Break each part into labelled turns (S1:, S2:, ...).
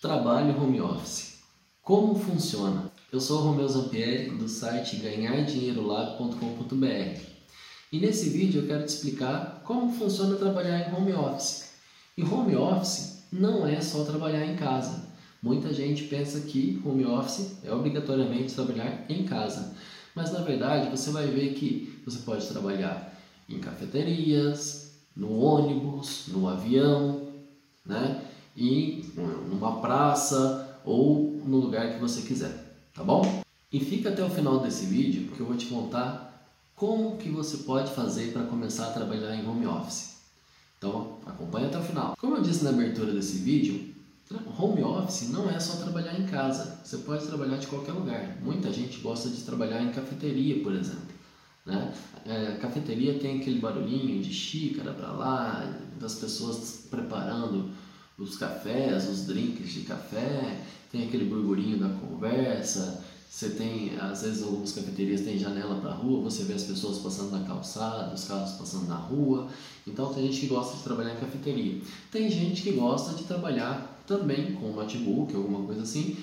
S1: Trabalho home office. Como funciona? Eu sou Romeu Zampieri do site ganhardinheirolab.com.br e nesse vídeo eu quero te explicar como funciona trabalhar em home office. E home office não é só trabalhar em casa. Muita gente pensa que home office é obrigatoriamente trabalhar em casa, mas na verdade você vai ver que você pode trabalhar em cafeterias, no ônibus, no avião, né? E numa praça ou no lugar que você quiser, tá bom? E fica até o final desse vídeo que eu vou te contar como que você pode fazer para começar a trabalhar em home office. Então acompanhe até o final. Como eu disse na abertura desse vídeo, home office não é só trabalhar em casa. Você pode trabalhar de qualquer lugar. Muita gente gosta de trabalhar em cafeteria, por exemplo. Né? É, cafeteria tem aquele barulhinho de xícara para lá, das pessoas preparando os cafés, os drinks de café, tem aquele burburinho da conversa, você tem, às vezes algumas cafeterias têm janela para a rua, você vê as pessoas passando na calçada, os carros passando na rua. Então tem gente que gosta de trabalhar em cafeteria. Tem gente que gosta de trabalhar também com notebook, alguma coisa assim,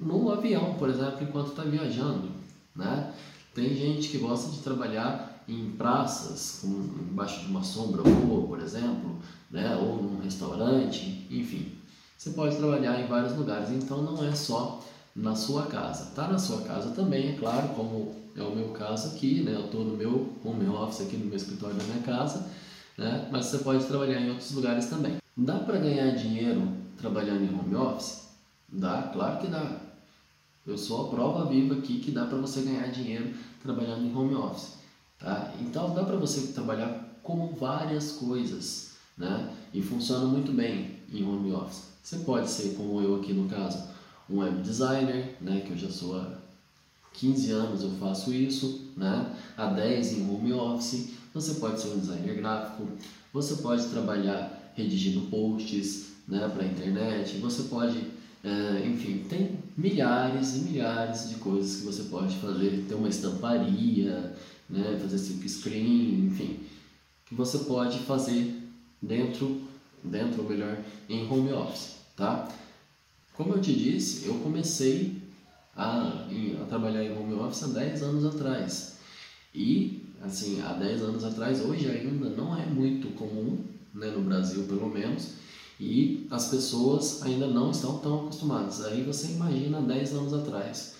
S1: no avião, por exemplo, enquanto está viajando. Né? Tem gente que gosta de trabalhar em praças, como embaixo de uma sombra boa, por exemplo, né? ou num restaurante, enfim. Você pode trabalhar em vários lugares, então não é só na sua casa. Tá na sua casa também, é claro, como é o meu caso aqui, né? Eu estou no meu home office aqui no meu escritório da minha casa, né? Mas você pode trabalhar em outros lugares também. Dá para ganhar dinheiro trabalhando em home office? Dá, claro que dá. Eu sou a prova viva aqui que dá para você ganhar dinheiro trabalhando em home office. Tá? Então dá para você trabalhar como várias coisas, né? E funciona muito bem em home office. Você pode ser como eu aqui no caso, um web designer, né? Que eu já sou há 15 anos eu faço isso, né? Há 10 em home office. Você pode ser um designer gráfico. Você pode trabalhar redigindo posts, né? Para a internet. Você pode é, enfim, tem milhares e milhares de coisas que você pode fazer. Ter uma estamparia, né, fazer silk screen, enfim, que você pode fazer dentro, dentro ou melhor, em home office, tá? Como eu te disse, eu comecei a, a trabalhar em home office há 10 anos atrás. E, assim, há 10 anos atrás, hoje ainda não é muito comum, né, no Brasil pelo menos, e as pessoas ainda não estão tão acostumadas. Aí você imagina 10 anos atrás.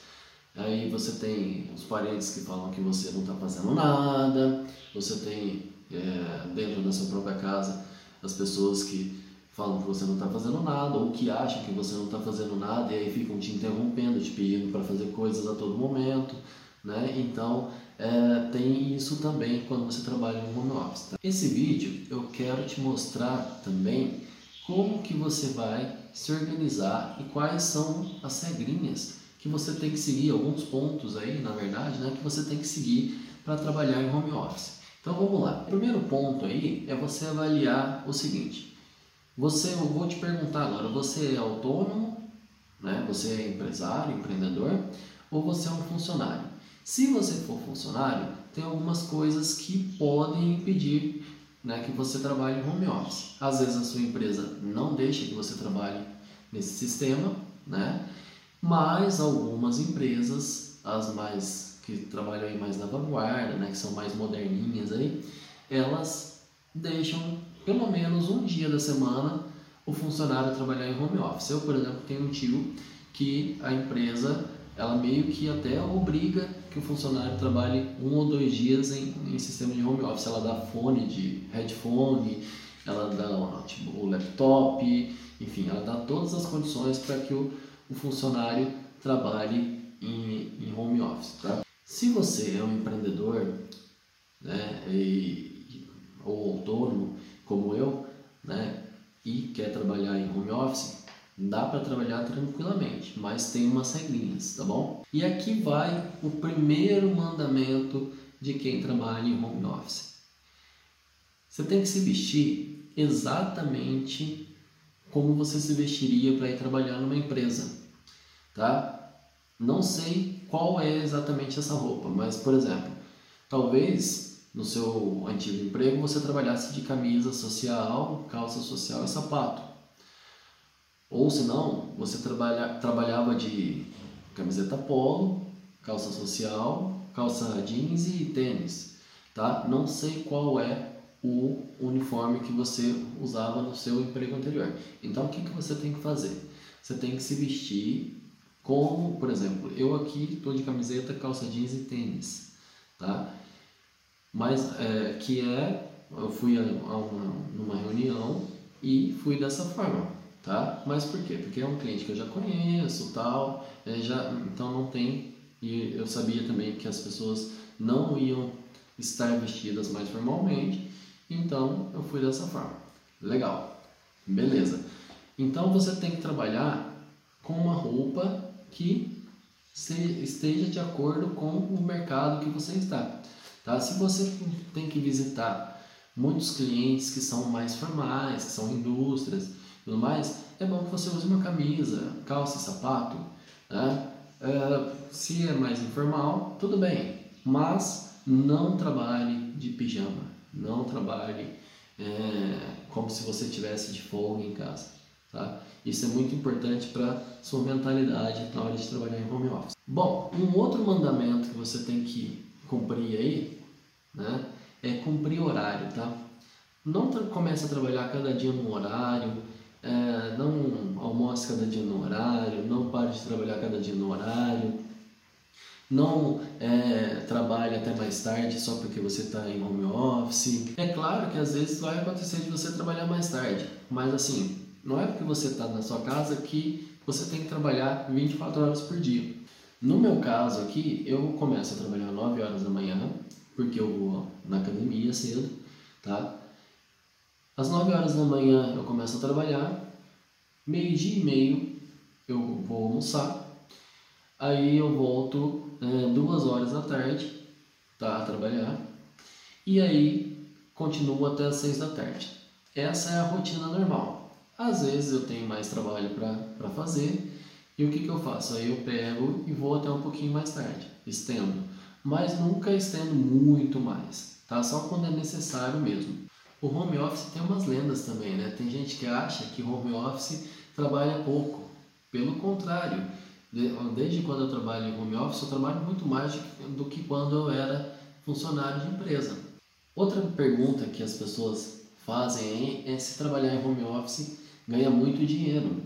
S1: Aí você tem os parentes que falam que você não está fazendo nada, você tem é, dentro da sua própria casa as pessoas que falam que você não está fazendo nada ou que acham que você não está fazendo nada e aí ficam te interrompendo, te pedindo para fazer coisas a todo momento. Né? Então é, tem isso também quando você trabalha no home office. Tá? Esse vídeo eu quero te mostrar também como que você vai se organizar e quais são as regrinhas que você tem que seguir, alguns pontos aí, na verdade, né, que você tem que seguir para trabalhar em home office. Então vamos lá. O primeiro ponto aí é você avaliar o seguinte. Você, eu vou te perguntar agora, você é autônomo, né? Você é empresário, empreendedor, ou você é um funcionário? Se você for funcionário, tem algumas coisas que podem impedir né, que você trabalhe em home office. Às vezes a sua empresa não deixa que você trabalhe nesse sistema, né? Mas algumas empresas, as mais que trabalham aí mais na vanguarda, né, que são mais moderninhas aí, elas deixam pelo menos um dia da semana o funcionário trabalhar em home office. Eu, por exemplo, tenho um tio que a empresa ela meio que até obriga que o funcionário trabalhe um ou dois dias em, em sistema de home office. Ela dá fone de headphone, ela dá tipo, o laptop, enfim, ela dá todas as condições para que o o funcionário trabalhe em, em home office. Tá? Se você é um empreendedor né, e, ou autônomo como eu né, e quer trabalhar em home office, dá para trabalhar tranquilamente, mas tem umas regrinhas, tá bom? E aqui vai o primeiro mandamento de quem trabalha em home office. Você tem que se vestir exatamente como você se vestiria para ir trabalhar numa empresa, tá? Não sei qual é exatamente essa roupa, mas por exemplo, talvez no seu antigo emprego você trabalhasse de camisa social, calça social e sapato. Ou se não, você trabalha, trabalhava de camiseta polo, calça social, calça jeans e tênis, tá? Não sei qual é o uniforme que você usava no seu emprego anterior. Então, o que, que você tem que fazer? Você tem que se vestir como, por exemplo, eu aqui estou de camiseta, calça jeans e tênis, tá? Mas é, que é, eu fui a, a uma, numa reunião e fui dessa forma, tá? Mas por quê? Porque é um cliente que eu já conheço, tal, é, já, então não tem e eu sabia também que as pessoas não iam estar vestidas mais formalmente, então eu fui dessa forma. Legal, beleza. Então você tem que trabalhar com uma roupa que esteja de acordo com o mercado que você está. Tá? Se você tem que visitar muitos clientes que são mais formais, que são indústrias tudo mais, é bom que você use uma camisa, calça e sapato. Né? Uh, se é mais informal, tudo bem, mas não trabalhe de pijama, não trabalhe é, como se você tivesse de folga em casa. Tá? Isso é muito importante para sua mentalidade na hora de trabalhar em home office. Bom, um outro mandamento que você tem que cumprir aí né, é cumprir horário. Tá? Não comece a trabalhar cada dia num horário, é, não almoce cada dia no horário, não pare de trabalhar cada dia no horário, não é, trabalhe até mais tarde só porque você está em home office. É claro que às vezes vai acontecer de você trabalhar mais tarde, mas assim, não é porque você está na sua casa que você tem que trabalhar 24 horas por dia. No meu caso aqui, eu começo a trabalhar 9 horas da manhã, porque eu vou na academia cedo, tá? Às 9 horas da manhã eu começo a trabalhar, meio-dia e meio eu vou almoçar, aí eu volto é, duas horas da tarde tá, a trabalhar, e aí continuo até as 6 da tarde. Essa é a rotina normal. Às vezes eu tenho mais trabalho para fazer, e o que, que eu faço? Aí eu pego e vou até um pouquinho mais tarde, estendo, mas nunca estendo muito mais, tá? Só quando é necessário mesmo. O home office tem umas lendas também, né? Tem gente que acha que home office trabalha pouco. Pelo contrário, desde quando eu trabalho em home office, eu trabalho muito mais do que quando eu era funcionário de empresa. Outra pergunta que as pessoas fazem é se trabalhar em home office ganha muito dinheiro.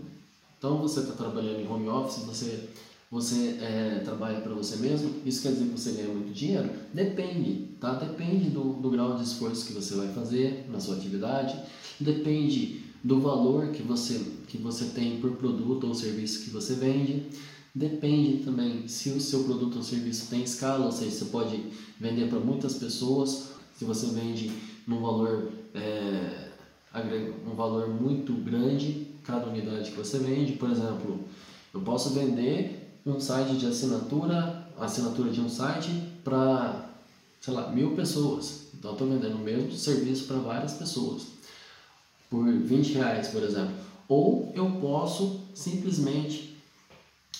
S1: Então você está trabalhando em home office, você você é, trabalha para você mesmo, isso quer dizer que você ganha muito dinheiro? Depende, tá? Depende do, do grau de esforço que você vai fazer na sua atividade, depende do valor que você, que você tem por produto ou serviço que você vende, depende também se o seu produto ou serviço tem escala, ou seja, você pode vender para muitas pessoas, se você vende num valor, é, um valor muito grande, cada unidade que você vende, por exemplo, eu posso vender um site de assinatura, assinatura de um site para, sei lá, mil pessoas. Então, estou vendendo o mesmo serviço para várias pessoas por 20 reais, por exemplo. Ou eu posso simplesmente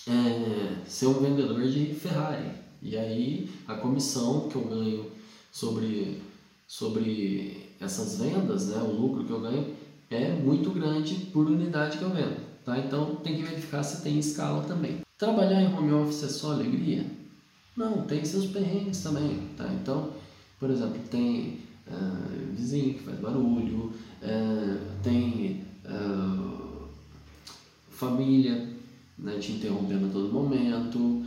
S1: é, ser um vendedor de Ferrari. E aí a comissão que eu ganho sobre, sobre essas vendas, né, o lucro que eu ganho, é muito grande por unidade que eu vendo. Tá? Então tem que verificar se tem escala também. Trabalhar em home office é só alegria? Não, tem seus perrengues também, tá? Então, por exemplo, tem uh, vizinho que faz barulho, uh, tem uh, família né, te interrompendo a todo momento,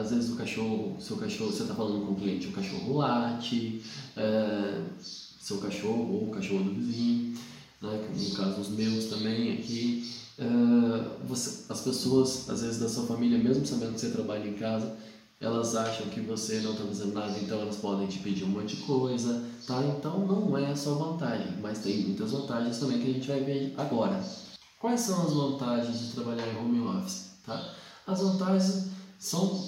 S1: às vezes o cachorro, seu cachorro, você está falando com o cliente, o cachorro late, seu cachorro ou o cachorro do vizinho, né, no caso os meus também aqui, Uh, você, as pessoas, às vezes da sua família, mesmo sabendo que você trabalha em casa, elas acham que você não está fazendo nada, então elas podem te pedir um monte de coisa, tá? Então não é só vantagem, mas tem muitas vantagens também que a gente vai ver agora. Quais são as vantagens de trabalhar em home office, tá? As vantagens são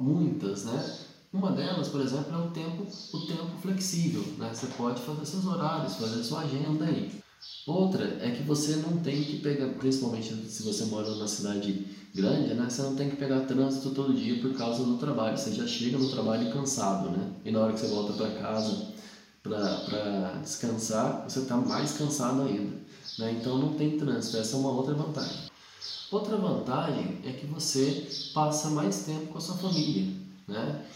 S1: muitas, né? Uma delas, por exemplo, é o tempo, o tempo flexível, né? Você pode fazer seus horários, fazer sua agenda aí. Outra é que você não tem que pegar, principalmente se você mora numa cidade grande, né? Você não tem que pegar trânsito todo dia por causa do trabalho. Você já chega no trabalho cansado, né? E na hora que você volta para casa para descansar, você está mais cansado ainda. Né? Então não tem trânsito. Essa é uma outra vantagem. Outra vantagem é que você passa mais tempo com a sua família, né?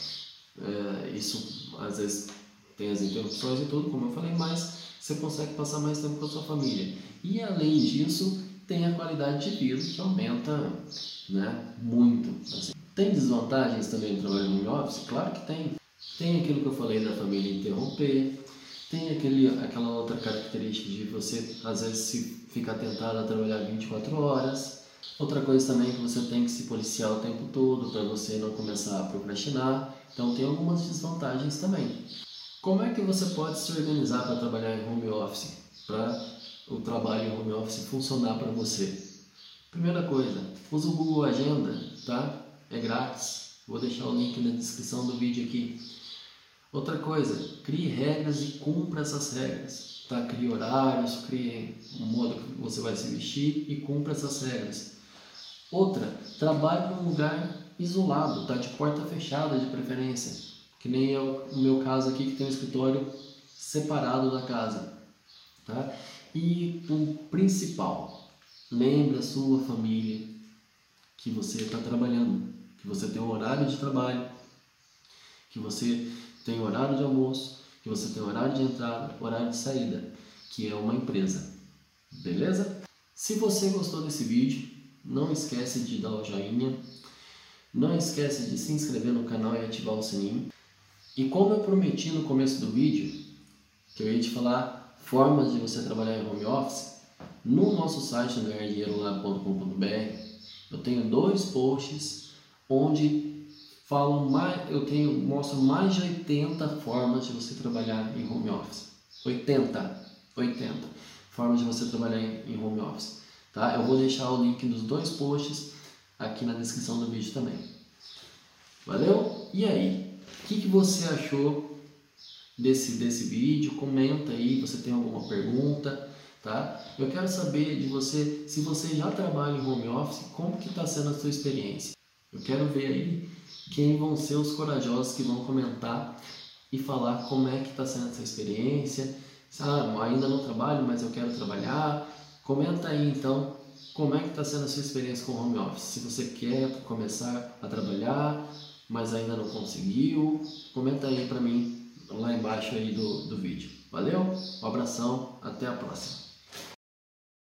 S1: É, isso às vezes tem as interrupções e tudo, como eu falei, mas você consegue passar mais tempo com a sua família. E além disso, tem a qualidade de vida que aumenta né, muito. Assim. Tem desvantagens também do trabalho no office? Claro que tem. Tem aquilo que eu falei da família interromper, tem aquele, aquela outra característica de você às vezes se ficar tentado a trabalhar 24 horas. Outra coisa também é que você tem que se policiar o tempo todo para você não começar a procrastinar. Então tem algumas desvantagens também. Como é que você pode se organizar para trabalhar em home office? Para o trabalho em home office funcionar para você? Primeira coisa, usa o Google Agenda, tá? É grátis. Vou deixar o link na descrição do vídeo aqui. Outra coisa, crie regras e cumpra essas regras. Tá? Crie horários, crie o modo que você vai se vestir e cumpra essas regras. Outra, trabalhe num lugar isolado, tá? de porta fechada de preferência. Que nem é o meu caso aqui que tem um escritório separado da casa. Tá? E o principal, lembre a sua família que você está trabalhando, que você tem um horário de trabalho, que você tem horário de almoço, que você tem horário de entrada, horário de saída, que é uma empresa. Beleza? Se você gostou desse vídeo, não esquece de dar o joinha, não esquece de se inscrever no canal e ativar o sininho. E como eu prometi no começo do vídeo, que eu ia te falar formas de você trabalhar em home office, no nosso site ganhardinheirolab.com.br eu tenho dois posts onde falo mais, eu tenho, mostro mais de 80 formas de você trabalhar em home office. 80, 80 formas de você trabalhar em, home office. Tá? Eu vou deixar o link dos dois posts aqui na descrição do vídeo também. Valeu? E aí? O que, que você achou desse, desse vídeo? Comenta aí, você tem alguma pergunta, tá? Eu quero saber de você, se você já trabalha em home office, como que está sendo a sua experiência? Eu quero ver aí quem vão ser os corajosos que vão comentar e falar como é que está sendo essa experiência. Ah, ainda não trabalho, mas eu quero trabalhar. Comenta aí então como é que está sendo a sua experiência com home office. Se você quer começar a trabalhar, mas ainda não conseguiu, comenta aí para mim lá embaixo aí do, do vídeo. Valeu? Um abração, até a próxima.